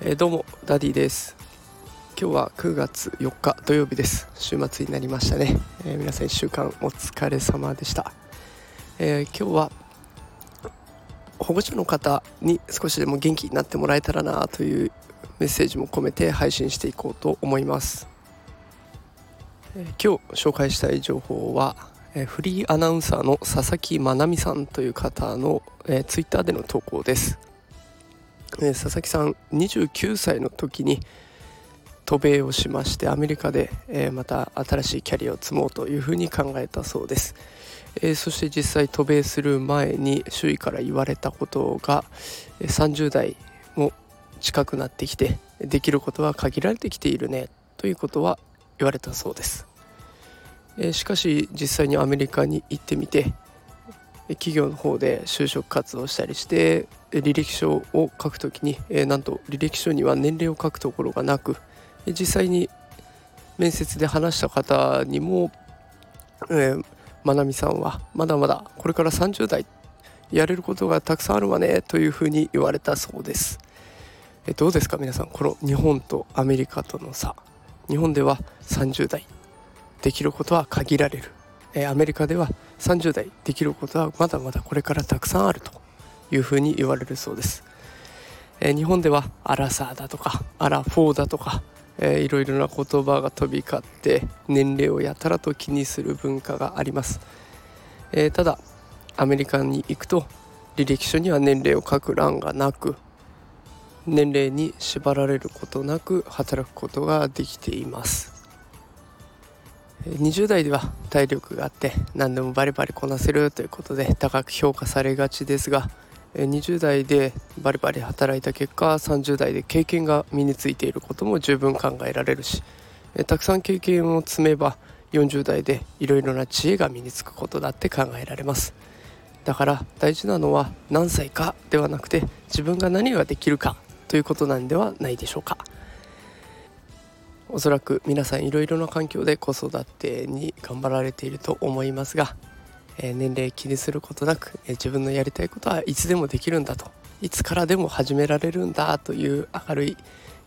えー、どうもダディです。今日は9月4日土曜日です。週末になりましたね、えー、皆さん1週間お疲れ様でした、えー、今日は保護者の方に少しでも元気になってもらえたらなというメッセージも込めて配信していこうと思います、え今日紹介したい情報はえフリーアナウンサーの佐々木まなみさんという方の、えー、ツイッターでの投稿です、えー、佐々木さん29歳の時に渡米をしましてアメリカで、えー、また新しいキャリアを積もうというふうに考えたそうです、え、そして実際渡米する前に周囲から言われたことが30代も近くなってきてできることは限られてきているねということは言われたそうです。えしかし実際にアメリカに行ってみて企業の方で就職活動したりして履歴書を書くときに、えなんと履歴書には年齢を書くところがなく実際に面接で話した方にも、えー、まなみさんはまだまだこれから30代やれることがたくさんあるわねというふうに言われたそうです。えどうですか皆さんこの日本とアメリカとの差日本では30代できることは限られる、えアメリカでは30代できることはまだまだこれからたくさんあるというふうに言われるそうです、え日本ではアラサーだとかアラフォーだとか、えー、いろいろな言葉が飛び交って年齢をやたらと気にする文化があります、え、ただアメリカに行くと履歴書には年齢を書く欄がなく年齢に縛られることなく働くことができています。20代では体力があって何でもバリバリこなせるということで高く評価されがちですが20代でバリバリ働いた結果30代で経験が身についていることも十分考えられるしたくさん経験を積めば40代でいろいろな知恵が身につくことだって考えられますだから大事なのは何歳かではなくて自分が何ができるかということなんではないでしょうか。おそらく皆さんいろいろな環境で子育てに頑張られていると思いますが、えー、年齢気にすることなく、えー、自分のやりたいことはいつでもできるんだといつからでも始められるんだという明るい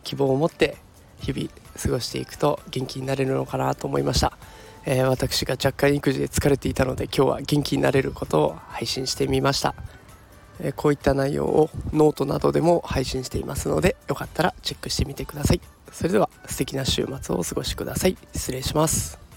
希望を持って日々過ごしていくと元気になれるのかなと思いました、えー、私が若干育児で疲れていたので今日は元気になれることを配信してみました、えこういった内容をノートなどでも配信していますのでよかったらチェックしてみてください。それでは素敵な週末をお過ごしください。失礼します。